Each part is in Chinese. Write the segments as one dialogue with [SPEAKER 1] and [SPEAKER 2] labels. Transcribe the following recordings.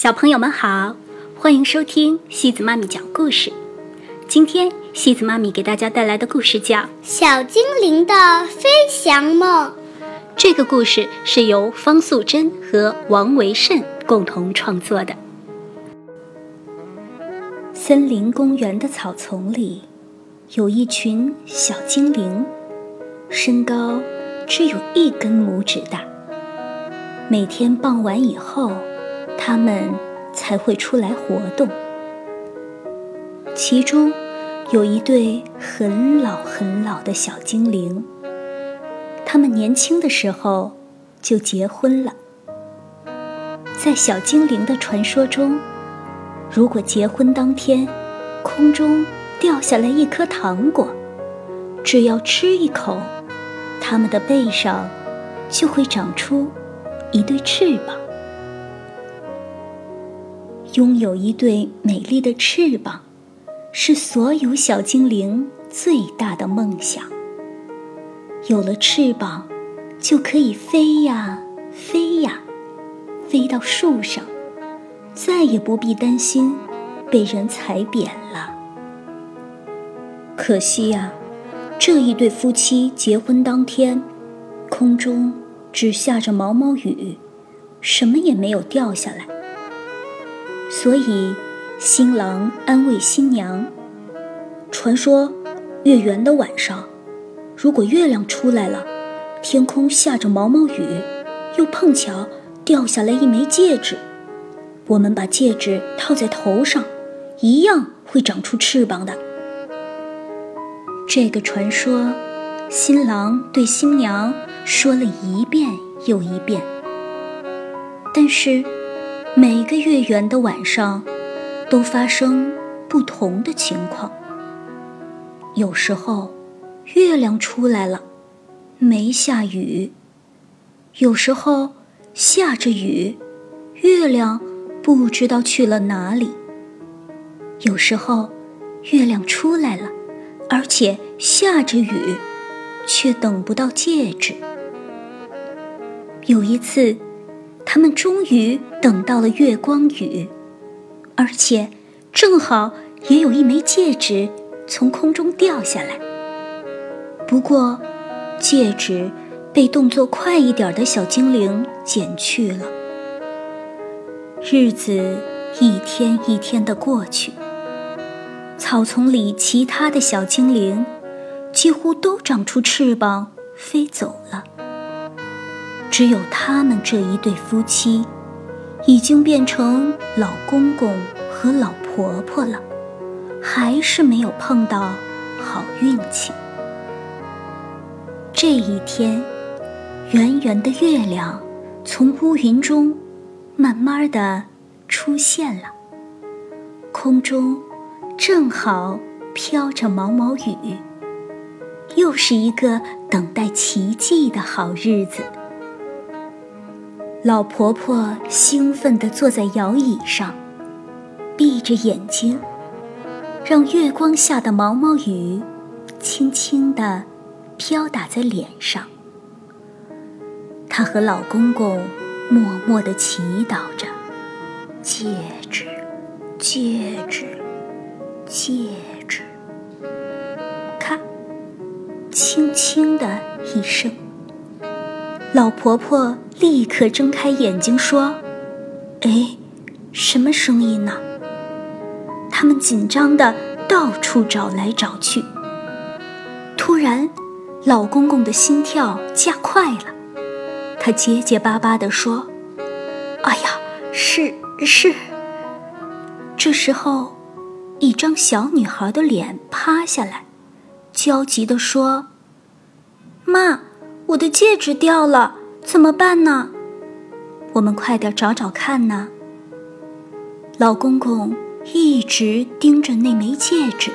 [SPEAKER 1] 小朋友们好，欢迎收听西子妈咪讲故事。今天西子妈咪给大家带来的故事叫《
[SPEAKER 2] 小精灵的飞翔梦》。
[SPEAKER 1] 这个故事是由方素珍和王维慎共同创作的。森林公园的草丛里，有一群小精灵，身高只有一根拇指大。每天傍晚以后，他们才会出来活动。其中有一对很老很老的小精灵，他们年轻的时候就结婚了。在小精灵的传说中，如果结婚当天空中掉下来一颗糖果，只要吃一口，他们的背上就会长出一对翅膀。拥有一对美丽的翅膀，是所有小精灵最大的梦想。有了翅膀，就可以飞呀飞呀，飞到树上，再也不必担心被人踩扁了。可惜呀，这一对夫妻结婚当天，空中只下着毛毛雨，什么也没有掉下来。所以，新郎安慰新娘：“传说，月圆的晚上，如果月亮出来了，天空下着毛毛雨，又碰巧掉下来一枚戒指，我们把戒指套在头上，一样会长出翅膀的。”这个传说，新郎对新娘说了一遍又一遍，但是。每个月圆的晚上，都发生不同的情况。有时候，月亮出来了，没下雨；有时候，下着雨，月亮不知道去了哪里；有时候，月亮出来了，而且下着雨，却等不到戒指。有一次。他们终于等到了月光雨，而且正好也有一枚戒指从空中掉下来。不过，戒指被动作快一点的小精灵捡去了。日子一天一天的过去，草丛里其他的小精灵几乎都长出翅膀飞走了。只有他们这一对夫妻，已经变成老公公和老婆婆了，还是没有碰到好运气。这一天，圆圆的月亮从乌云中慢慢的出现了，空中正好飘着毛毛雨，又是一个等待奇迹的好日子。老婆婆兴奋地坐在摇椅上，闭着眼睛，让月光下的毛毛雨轻轻地飘打在脸上。她和老公公默默地祈祷着：“戒指，戒指，戒指。”咔，轻轻的一声。老婆婆立刻睁开眼睛说：“哎，什么声音呢？”他们紧张的到处找来找去。突然，老公公的心跳加快了，他结结巴巴地说：“哎呀，是是。”这时候，一张小女孩的脸趴下来，焦急地说：“妈。”我的戒指掉了，怎么办呢？我们快点找找看呢。老公公一直盯着那枚戒指，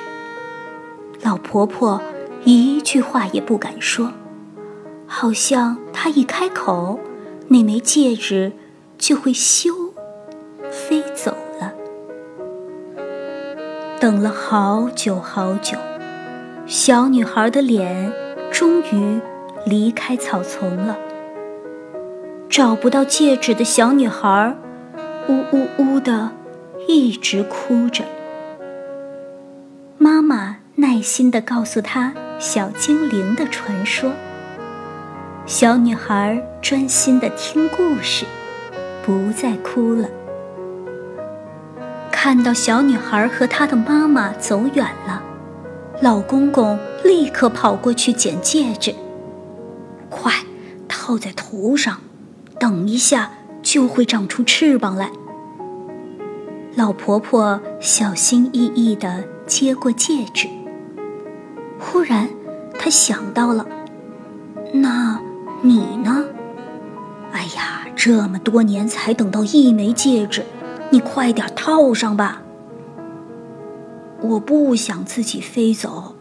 [SPEAKER 1] 老婆婆一句话也不敢说，好像她一开口，那枚戒指就会咻飞走了。等了好久好久，小女孩的脸终于。离开草丛了，找不到戒指的小女孩呜呜呜的一直哭着。妈妈耐心的告诉她小精灵的传说。小女孩专心的听故事，不再哭了。看到小女孩和她的妈妈走远了，老公公立刻跑过去捡戒指，快套在头上，等一下就会长出翅膀来。老婆婆小心翼翼的接过戒指，忽然她想到了，那。你呢？哎呀，这么多年才等到一枚戒指，你快点套上吧。我不想自己飞走，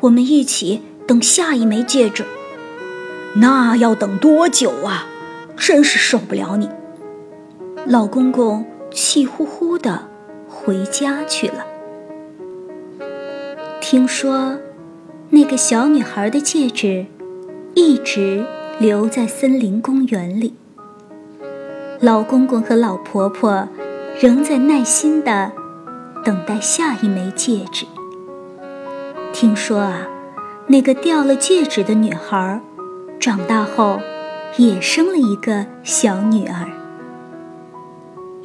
[SPEAKER 1] 我们一起等下一枚戒指。那要等多久啊？真是受不了你！老公公气呼呼的回家去了。听说，那个小女孩的戒指一直。留在森林公园里，老公公和老婆婆仍在耐心的等待下一枚戒指。听说啊，那个掉了戒指的女孩，长大后也生了一个小女儿。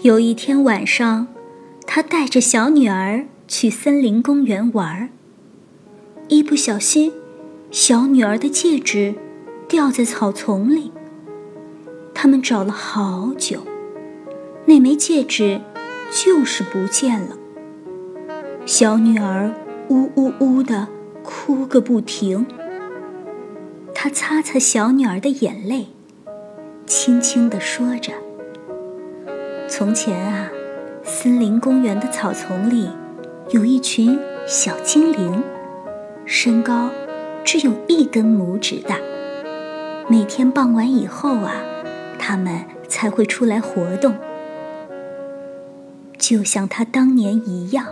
[SPEAKER 1] 有一天晚上，他带着小女儿去森林公园玩儿一不小心，小女儿的戒指。掉在草丛里，他们找了好久，那枚戒指就是不见了。小女儿呜呜呜的哭个不停。他擦擦小女儿的眼泪，轻轻地说着：“从前啊，森林公园的草丛里有一群小精灵，身高只有一根拇指大。”每天傍晚以后啊，他们才会出来活动。就像他当年一样，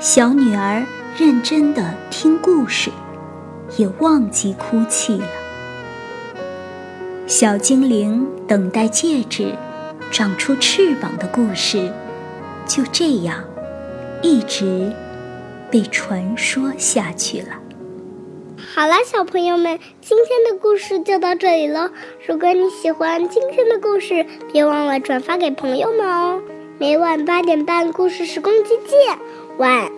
[SPEAKER 1] 小女儿认真的听故事，也忘记哭泣了。小精灵等待戒指长出翅膀的故事，就这样一直被传说下去了。
[SPEAKER 2] 好了，小朋友们，今天的故事就到这里了。如果你喜欢今天的故事，别忘了转发给朋友们哦。每晚八点半，故事时光机见，晚安。